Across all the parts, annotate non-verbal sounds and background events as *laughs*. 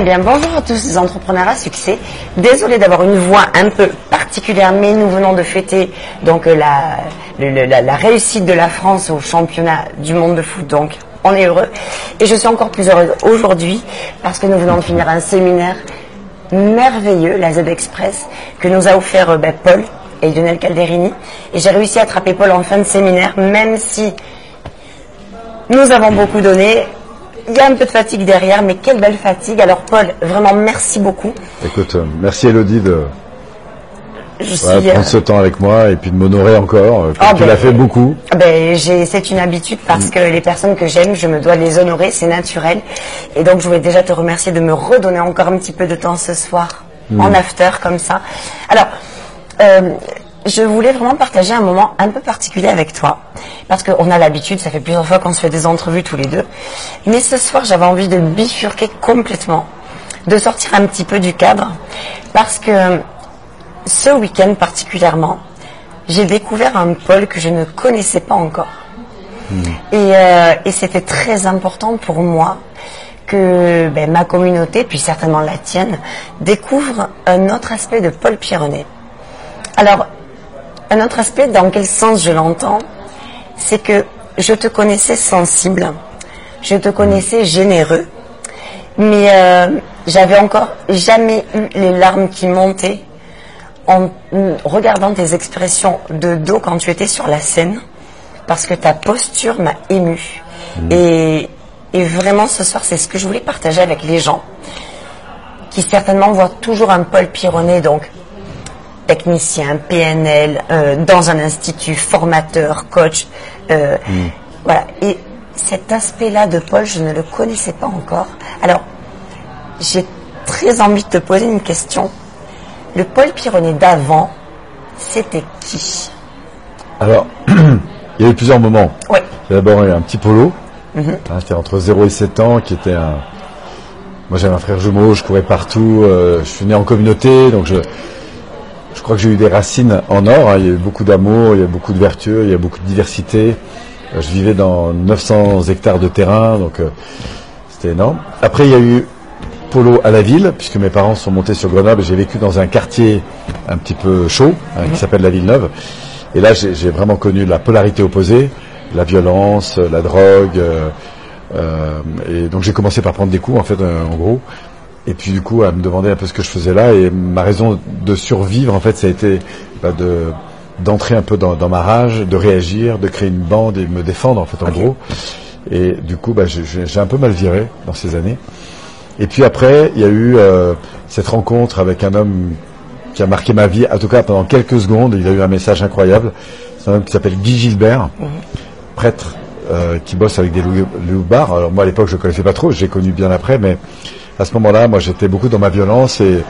Bien, bonjour à tous les entrepreneurs à succès. Désolé d'avoir une voix un peu particulière, mais nous venons de fêter donc la, la, la réussite de la France au championnat du monde de foot. Donc, on est heureux. Et je suis encore plus heureuse aujourd'hui parce que nous venons de finir un séminaire merveilleux, la Z Express, que nous a offert euh, ben, Paul et Lionel Calderini. Et j'ai réussi à attraper Paul en fin de séminaire, même si nous avons beaucoup donné. Il y a un peu de fatigue derrière, mais quelle belle fatigue. Alors Paul, vraiment merci beaucoup. Écoute, euh, merci Elodie de Je voilà, suis, euh, prendre ce temps avec moi et puis de m'honorer encore. euh, Ah tu ben, l'as fait beaucoup. Ah Ben, c'est une habitude parce que les personnes que j'aime, je me dois de les honorer, c'est naturel. Et donc, je voulais déjà te remercier de me redonner encore un petit peu de temps ce soir, en after, comme ça. Alors, euh, je voulais vraiment partager un moment un peu particulier avec toi. Parce qu'on a l'habitude, ça fait plusieurs fois qu'on se fait des entrevues tous les deux. Mais ce soir, j'avais envie de bifurquer complètement, de sortir un petit peu du cadre. Parce que ce week-end particulièrement, j'ai découvert un pôle que je ne connaissais pas encore. Et, euh, et c'était très important pour moi que ben, ma communauté, puis certainement la tienne, découvre un autre aspect de Paul Pironnet. Alors, un autre aspect, dans quel sens je l'entends, c'est que je te connaissais sensible, je te connaissais généreux, mais euh, j'avais encore jamais eu les larmes qui montaient en regardant tes expressions de dos quand tu étais sur la scène, parce que ta posture m'a ému. Et, et vraiment, ce soir, c'est ce que je voulais partager avec les gens, qui certainement voient toujours un Paul Pironnet, donc technicien, PNL, euh, dans un institut, formateur, coach. euh, Voilà. Et cet aspect-là de Paul, je ne le connaissais pas encore. Alors, j'ai très envie de te poser une question. Le Paul Pironnet d'avant, c'était qui? Alors, *clears throat* il y a eu plusieurs moments. Oui. J'ai d'abord eu un petit polo. Mhm. Hein, entre 0 et 7 ans, qui était un... Moi j'avais un frère jumeau, je courais partout, euh, je suis né en communauté, donc je, je crois que j'ai eu des racines en or, hein. il y a eu beaucoup d'amour, il y a beaucoup de vertu, il y a beaucoup de diversité. Je vivais dans 900 hectares de terrain, donc euh, c'était énorme. Après il y a eu polo à la ville, puisque mes parents sont montés sur Grenoble et j'ai vécu dans un quartier un petit peu chaud, hein, qui s'appelle la Villeneuve. Et là, j'ai vraiment connu la polarité opposée, la violence, la drogue. euh, euh, et donc j'ai commencé par prendre des coups, en fait, en gros. Et puis du coup, à me demander un peu ce que je faisais là. Et ma raison de survivre, en fait, ça a été bah, de d'entrer un peu dans, dans ma rage, de réagir, de créer une bande et de me défendre, en fait, en gros. Et du coup, bah, j'ai- un peu mal viré dans ces années. Et puis après, il y a eu euh, cette rencontre avec un homme qui a marqué ma vie, en tout cas pendant quelques secondes. Il a eu un message incroyable. C'est un homme qui s'appelle Guy Gilbert, prêtre euh, qui bosse avec des loups loups bars. Alors moi à l'époque je ne connaissais pas trop, j'ai connu bien après, mais à ce moment-là, moi j'étais beaucoup dans ma violence et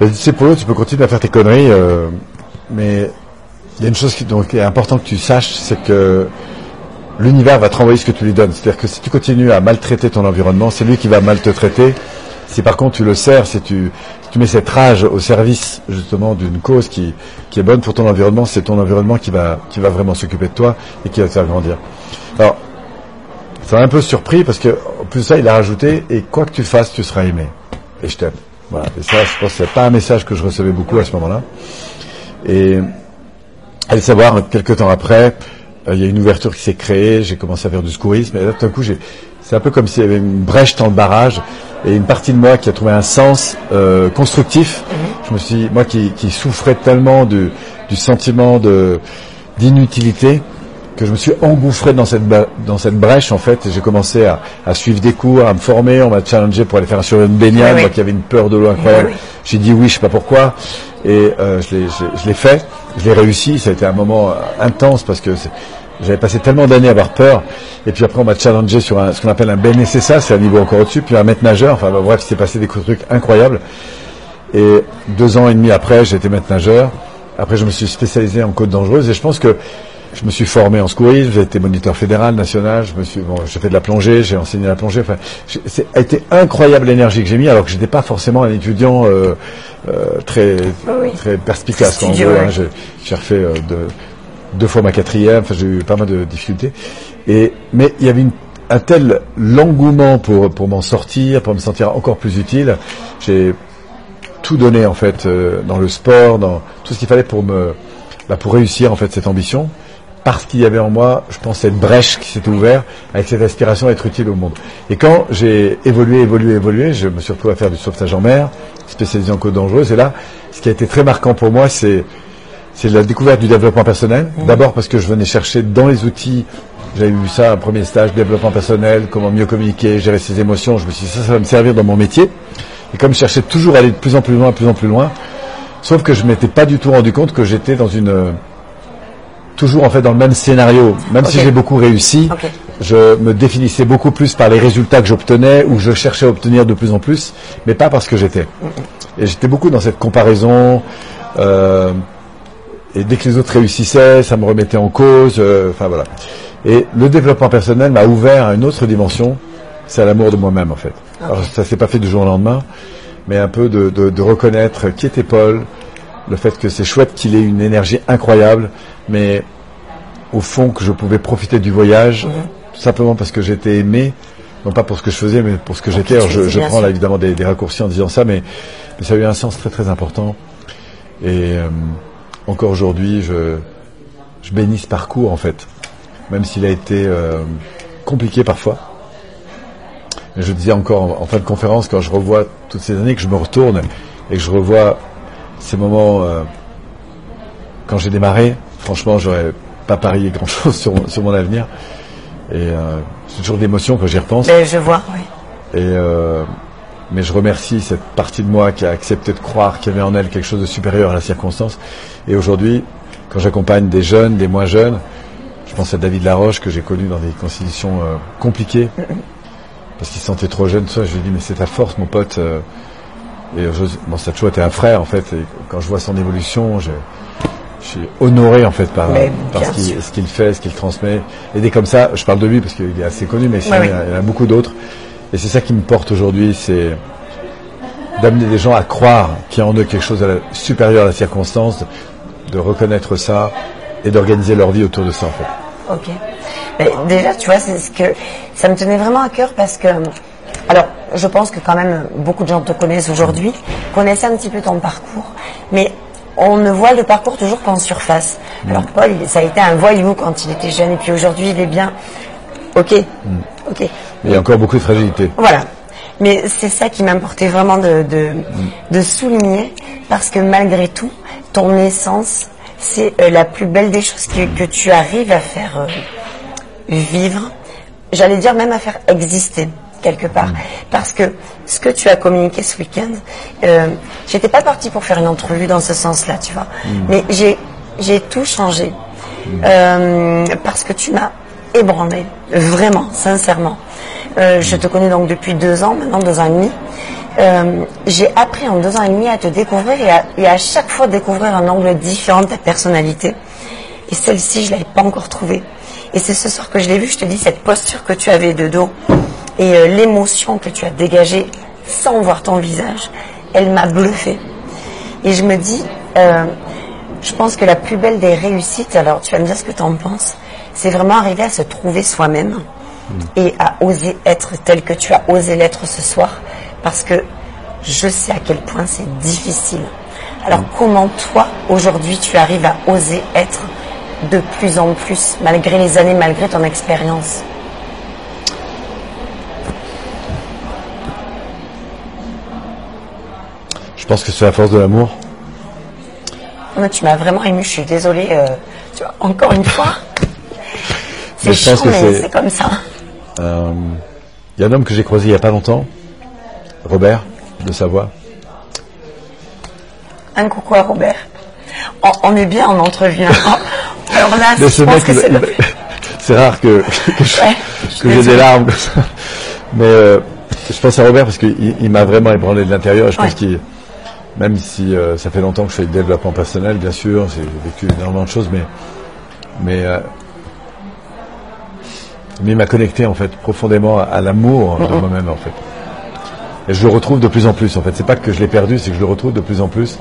dit c'est Polo, tu peux continuer à faire tes conneries, euh, mais il y a une chose qui, est importante que tu saches, c'est que l'univers va te renvoyer ce que tu lui donnes. C'est-à-dire que si tu continues à maltraiter ton environnement, c'est lui qui va mal te traiter. Si par contre tu le sers, si tu, mets cette rage au service justement d'une cause qui, qui est bonne pour ton environnement, c'est ton environnement qui va, qui va vraiment s'occuper de toi et qui va te faire grandir. Alors, ça m'a un peu surpris parce que en plus de ça, il a rajouté et quoi que tu fasses, tu seras aimé. Et je t'aime. Voilà. Et ça, je pense que c'est pas un message que je recevais beaucoup à ce moment-là. Et allez savoir, quelques temps après, euh, il y a une ouverture qui s'est créée, j'ai commencé à faire du secourisme, et là tout d'un coup, j'ai, c'est un peu comme s'il y avait une brèche dans le barrage, et une partie de moi qui a trouvé un sens euh, constructif. Je me suis, moi qui, qui souffrais tellement du, du sentiment de d'inutilité, que je me suis engouffré dans cette dans cette brèche en fait, et j'ai commencé à, à suivre des cours, à me former, on m'a challengé pour aller faire sur une baignade, Oui, oui. moi qui avait une peur de l'eau incroyable. Oui, oui. J'ai dit oui, je sais pas pourquoi, et euh, je l'ai fait, je l'ai réussi. Ça a été un moment euh, intense parce que j'avais passé tellement d'années à avoir peur, et puis après on m'a challengé sur un, ce qu'on appelle un BNSSA, c'est un niveau encore au-dessus, puis un maître nageur. Enfin bah, bref, il s'est passé des trucs incroyables. Et deux ans et demi après, j'ai été maître nageur. Après, je me suis spécialisé en côte dangereuse et je pense que je me suis formé en secourisme, j'ai été moniteur fédéral, national, je me suis, bon, j'ai fait de la plongée, j'ai enseigné la plongée. Enfin, c'est a été incroyable l'énergie que j'ai mis, alors que j'étais pas forcément un étudiant euh, euh, très oui. très perspicace. En gros, hein. ouais. j'ai, j'ai refait euh, de- deux fois ma quatrième, enfin, j'ai eu pas mal de difficultés. Et mais il y avait une un tel l'engouement pour, pour m'en sortir, pour me sentir encore plus utile. J'ai tout donné en fait euh, dans le sport, dans tout ce qu'il fallait pour me bah, pour réussir en fait cette ambition parce qu'il y avait en moi, je pense, cette brèche qui s'était ouverte avec cette aspiration à être utile au monde. Et quand j'ai évolué, évolué, évolué, je me suis retrouvé à faire du sauvetage en mer, spécialisé en côte dangereuse. Et là, ce qui a été très marquant pour moi, c'est c'est la découverte du développement personnel. Mmh. D'abord parce que je venais chercher dans les outils, j'avais vu ça, un premier stage, développement personnel, comment mieux communiquer, gérer ses émotions. Je me suis dit, ça, ça va me servir dans mon métier. Et comme je cherchais toujours à aller de plus en plus loin, de plus en plus loin, sauf que je m'étais pas du tout rendu compte que j'étais dans une toujours en fait dans le même scénario. Même si j'ai beaucoup réussi, je me définissais beaucoup plus par les résultats que j'obtenais ou je cherchais à obtenir de plus en plus, mais pas parce que j'étais. Et j'étais beaucoup dans cette comparaison. Euh, et dès que les autres réussissaient, ça me remettait en cause. Euh, enfin voilà. Et le développement personnel m'a ouvert à une autre dimension. C'est l'amour de moi-même en fait. Alors ça s'est pas fait du jour au lendemain, mais un peu de, de, de reconnaître qui était Paul, le fait que c'est chouette qu'il ait une énergie incroyable, mais au fond que je pouvais profiter du voyage, tout simplement parce que j'étais aimé, non pas pour ce que je faisais, mais pour ce que j'étais. Alors je, prends là évidemment des, raccourcis en disant ça, mais, ça a eu un sens très très important. Et euh, encore aujourd'hui, je, je bénis ce parcours en fait, même s'il a été euh, compliqué parfois. Et je disais encore en, fin de conférence, quand je revois toutes ces années, que je me retourne et que je revois ces moments euh, quand j'ai démarré, franchement, j'aurais pas parié grand-chose *laughs* sur, sur, mon avenir. Et euh, c'est toujours d'émotion quand j'y repense. Mais je vois, oui. Et euh, mais je remercie cette partie de moi qui a accepté de croire qu'il y avait en elle quelque chose de supérieur à la circonstance. Et aujourd'hui, quand j'accompagne des jeunes, des moins jeunes, je pense à David Laroche que j'ai connu dans des constitutions compliquées parce qu'il se sentait trop jeune. Ça, je lui ai dit mais c'est ta force, mon pote. Et je, bon, été un frère en fait. Et quand je vois son évolution, je, je suis honoré en fait par, ce qu'il fait, ce qu'il transmet. Et dès comme ça, je parle de lui parce qu'il est assez connu, mais il, y en a beaucoup d'autres. Et c'est ça qui me porte aujourd'hui, c'est d'amener des gens à croire qu'il y a en eux quelque chose de supérieur à la circonstance, de, reconnaître ça et d'organiser leur vie autour de ça en fait. Ok. Mais déjà, tu vois, c'est ce que ça me tenait vraiment à cœur parce que, alors, je pense que quand même beaucoup de gens te connaissent aujourd'hui, connaissent un petit peu ton parcours, mais on ne voit le parcours toujours qu'en surface. Mm. Alors Paul, ça a été un voyou quand il était jeune et puis aujourd'hui il est bien. Ok, mm. ok. Mais il y a encore beaucoup de fragilité. Voilà. Mais c'est ça qui m'importait vraiment de, mm. de, souligner parce que malgré tout, ton essence, c'est euh, la plus belle des choses que, que tu arrives à faire euh, vivre. J'allais dire même à faire exister quelque part. Parce que ce que tu as communiqué ce week-end, euh, j'étais pas partie pour faire une entrevue dans ce sens-là, tu vois. Mm. Mais j'ai, j'ai tout changé. Euh, parce que tu m'as ébranlé, vraiment, sincèrement. Euh, je te connais donc depuis deux ans, maintenant deux ans et demi. Euh, j'ai appris en deux ans et demi à te découvrir et à, et à chaque fois découvrir un angle différent de ta personnalité. Et celle-ci, je l'avais pas encore trouvée. Et c'est ce soir que je l'ai vue, je te dis, cette posture que tu avais de dos, et euh, l'émotion que tu as dégagée sans voir ton visage, elle m'a bluffé. Et je me dis, euh, je pense que la plus belle des réussites, alors tu vas me dire ce que tu en penses, c'est vraiment arriver à se trouver soi-même mm. et à oser être tel que tu as osé l'être ce soir, parce que je sais à quel point c'est difficile. Alors mm. comment toi, aujourd'hui, tu arrives à oser être de plus en plus, malgré les années, malgré ton expérience? Je pense que c'est la force de l'amour. tu m'as vraiment ému, je suis désolée. Euh, encore une fois, *laughs* c'est chiant, mais c'est comme ça. Euh, il y a un homme que j'ai croisé il n'y a pas longtemps, Robert, de Savoie. Un coucou à Robert. On, est bien en entrevue. Hein. *laughs* Alors là, je pense que c'est *laughs* C'est rare que, que j'ai des larmes. Mais euh, je pense à Robert parce qu'il m'a vraiment ébranlé de l'intérieur. Je pense qu'il même si euh, ça fait longtemps que je fais du développement personnel, bien sûr, j'ai vécu énormément de choses, mais mais euh, mais il m'a connecté en fait profondément à, l'amour de *laughs* moi-même en fait. Et je le retrouve de plus en plus en fait. C'est pas que je l'ai perdu, c'est que je le retrouve de plus en plus.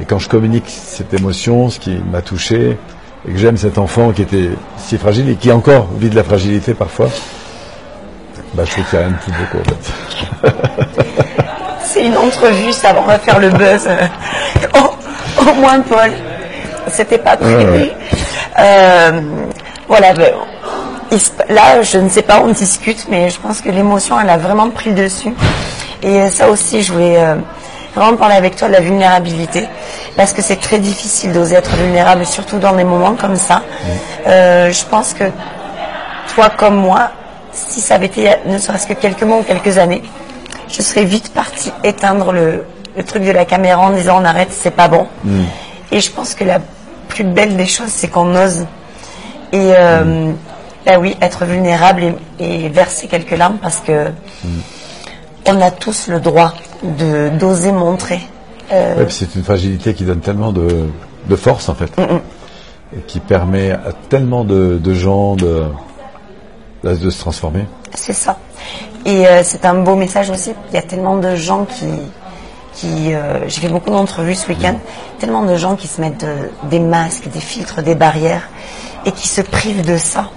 Et quand je communique cette émotion, ce qui m'a touché, et que j'aime cet enfant qui était si fragile et qui encore vit de la fragilité parfois, Bah, je trouve qu'il n'y a rien de plus beau, en fait. *laughs* C'est une entrevue, ça, on va faire le buzz. *laughs* au, au moins, Paul, c'était pas prévu. Euh, voilà, ben, là, je ne sais pas, on discute, mais je pense que l'émotion, elle a vraiment pris le dessus. Et euh, ça aussi, je voulais euh, vraiment parler avec toi de la vulnérabilité, parce que c'est très difficile d'oser être vulnérable, surtout dans des moments comme ça. Euh, je pense que toi comme moi, si ça avait été ne serait-ce que quelques mois ou quelques années, je serais vite partie éteindre le, le truc de la caméra en disant on arrête, c'est pas bon. Et je pense que la plus belle des choses, c'est qu'on ose. Et euh, bah oui, être vulnérable et, et verser quelques larmes parce que on a tous le droit de d'oser montrer. Euh, Ouais, c'est une fragilité qui donne tellement de, de force, en fait. Et qui permet à tellement de, de gens de, de se transformer. C'est ça. Et euh, c'est un beau message aussi. Il y a tellement de gens qui, qui euh, j'ai fait beaucoup d'entrevues ce week-end, tellement de gens qui se mettent euh, des masques, des filtres, des barrières, et qui se privent de ça,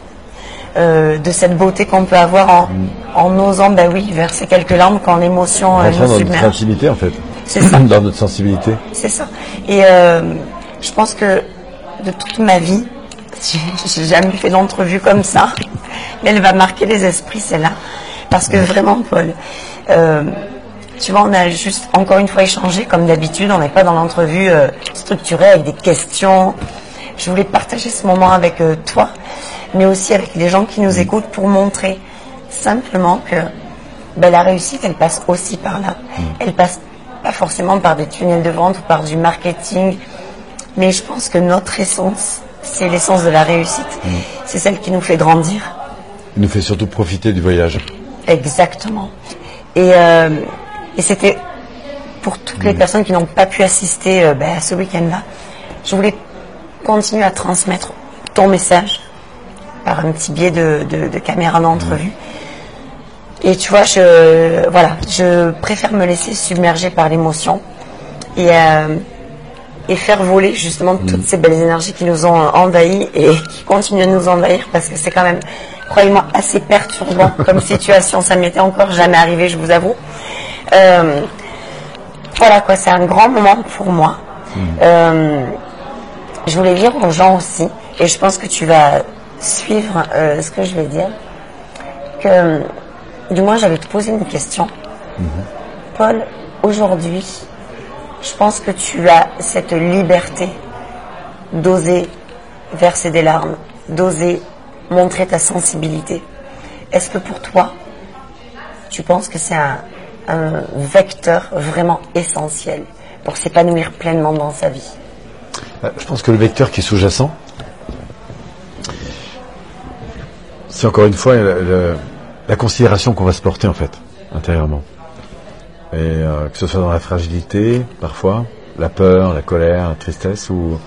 euh, de cette beauté qu'on peut avoir en, en osant, bah oui, verser quelques larmes quand l'émotion euh, nous dans notre intimité, en fait. C'est ça. *clears throat* dans notre sensibilité. C'est ça. Et euh, je pense que de toute ma vie, *laughs* j'ai jamais fait d'entrevue comme ça. Mais elle va marquer les esprits, celle-là. Parce que vraiment, Paul, euh, tu vois, on a juste encore une fois échangé comme d'habitude. On n'est pas dans l'entrevue euh, structurée avec des questions. Je voulais partager ce moment avec euh, toi, mais aussi avec les gens qui nous écoutent pour montrer simplement que ben, la réussite, elle passe aussi par là. Elle passe pas forcément par des tunnels de vente ou par du marketing, mais je pense que notre essence, c'est l'essence de la réussite. C'est celle qui nous fait grandir. Il nous fait surtout profiter du voyage. Exactement. Et, euh, et c'était pour toutes les personnes qui n'ont pas pu assister euh, ben, à ce week-end-là. Je voulais continuer à transmettre ton message par un petit biais de, de, de caméra d'entrevue. Et tu vois, je, voilà, je préfère me laisser submerger par l'émotion et, euh, et faire voler justement toutes ces belles énergies qui nous ont envahis et qui continuent à nous envahir parce que c'est quand même, croyez-moi, assez perturbant *laughs* comme situation. Ça m'était encore jamais arrivé, je vous avoue. Euh, voilà quoi, c'est un grand moment pour moi. Euh, je voulais dire aux gens aussi, et je pense que tu vas suivre euh, ce que je vais dire, que du moins j'allais te poser une question. Paul, aujourd'hui, je pense que tu as cette liberté d'oser verser des larmes, d'oser montrer ta sensibilité. Est-ce que pour toi, tu penses que c'est un, vecteur vraiment essentiel pour s'épanouir pleinement dans sa vie? Euh, Je pense que le vecteur qui est sous-jacent, c'est encore une fois la considération qu'on va se porter en fait, intérieurement. Et euh, que ce soit dans la fragilité, parfois, la peur, la colère, la tristesse, ou,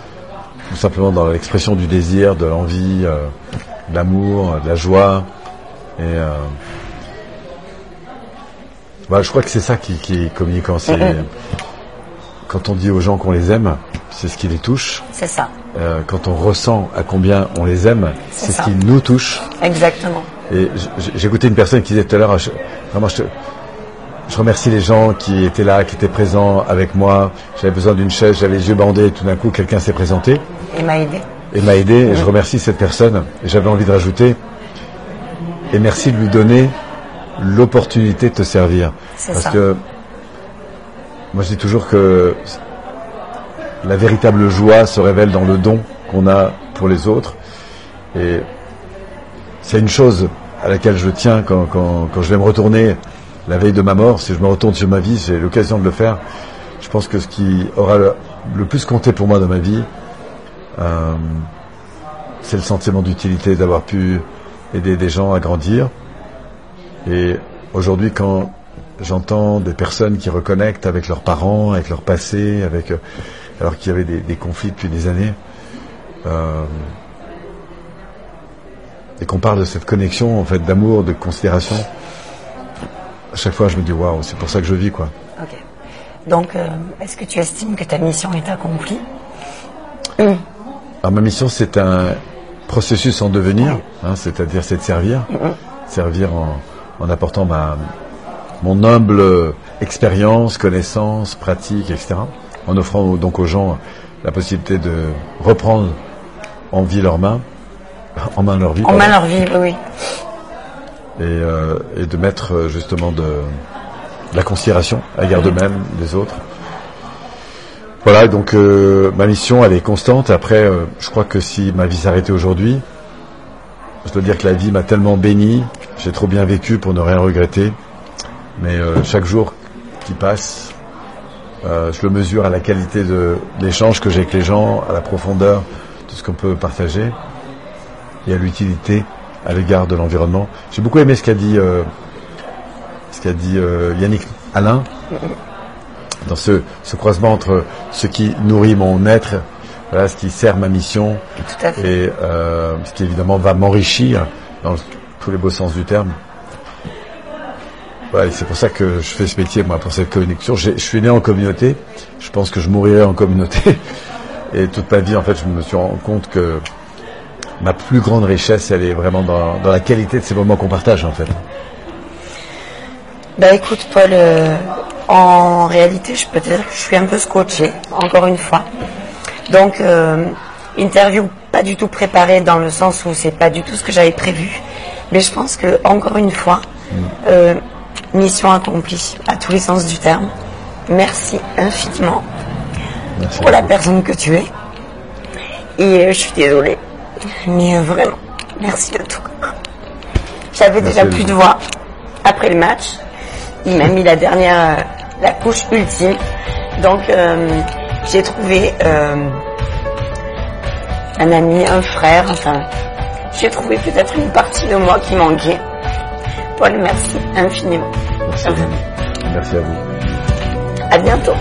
ou simplement dans l'expression du désir, de l'envie, euh, de l'amour, de la joie. Et euh, voilà, je crois que c'est ça qui, qui est communicant. C'est quand on dit aux gens qu'on les aime, c'est ce qui les touche. C'est ça, Euh, quand on ressent à combien on les aime, C'est ce qui nous touche. exactement. Et j'ai écouté une personne qui disait tout à l'heure, je, vraiment, je, te- je remercie les gens qui étaient là, qui étaient présents avec moi. J'avais besoin d'une chaise, j'avais les yeux bandés, et tout d'un coup, quelqu'un s'est présenté Il m'a aidé. et m'a aidé. Et je remercie cette personne. Et j'avais envie de rajouter, et merci de lui donner l'opportunité de te servir. C'est Parce ça. que moi, je dis toujours que la véritable joie se révèle dans le don qu'on a pour les autres. Et c'est une chose à laquelle je tiens quand, quand, quand je vais me retourner la veille de ma mort. Si je me retourne sur ma vie, j'ai l'occasion de le faire. Je pense que ce qui aura le, le plus compté pour moi dans ma vie, euh, c'est le sentiment d'utilité, d'avoir pu aider des gens à grandir. Et aujourd'hui, quand j'entends des personnes qui reconnectent avec leurs parents, avec leur passé, avec euh, alors qu'il y avait des, des conflits depuis des années, euh, et qu'on parle de cette connexion en fait d'amour, de considération, à chaque fois je me dis waouh, c'est pour ça que je vis quoi. Ok. Donc, euh, est-ce que tu estimes que ta mission est accomplie? *clears throat* Alors ma mission c'est un processus en devenir, hein, c'est-à-dire c'est de servir, servir en, en apportant ma, mon humble expérience, connaissance, pratique, etc. En offrant donc aux gens la possibilité de reprendre en vie leur main, en main leur vie. En main leur vie, oui. Et, euh, et de mettre justement de, de la considération à l'égard d'eux-mêmes, des autres. Voilà, donc euh, ma mission, elle est constante. Après, euh, je crois que si ma vie s'arrêtait aujourd'hui, je dois dire que la vie m'a tellement béni, j'ai trop bien vécu pour ne rien regretter. Mais euh, chaque jour qui passe, je le mesure à la qualité de l'échange que j'ai avec les gens, à la profondeur de ce qu'on peut partager et à l'utilité à l'égard de l'environnement. J'ai beaucoup aimé ce qu'a dit, ce qu'a dit Yannick Alain dans ce, ce croisement entre ce qui nourrit mon être, voilà, ce qui sert ma mission Tout à fait. et euh, ce qui évidemment va m'enrichir dans tous les beaux sens du terme. Voilà, c'est pour ça que je fais ce métier, moi, pour cette connexion. Je suis né en communauté. Je pense que je mourrai en communauté. *laughs* Et toute ma vie, en fait, je me suis rendu compte que ma plus grande richesse, elle est vraiment dans, dans la qualité de ces moments qu'on partage, en fait. Bah écoute Paul, euh, en réalité je peux te dire que je suis un peu scotché, encore une fois. Donc euh, interview pas du tout préparée dans le sens où c'est pas du tout ce que j'avais prévu. Mais je pense que encore une fois, euh, mission accomplie à tous les sens du terme. Merci infiniment Merci. pour la personne que tu es. Et euh, je suis désolée, mais euh, vraiment, merci de tout. J'avais déjà plus de voix après le match. Il m'a mis la dernière, la couche ultime. Donc euh, j'ai trouvé euh, un ami, un frère, enfin, j'ai trouvé peut-être une partie de moi qui manquait. Paul, merci infiniment. Merci, Merci à vous. À bientôt.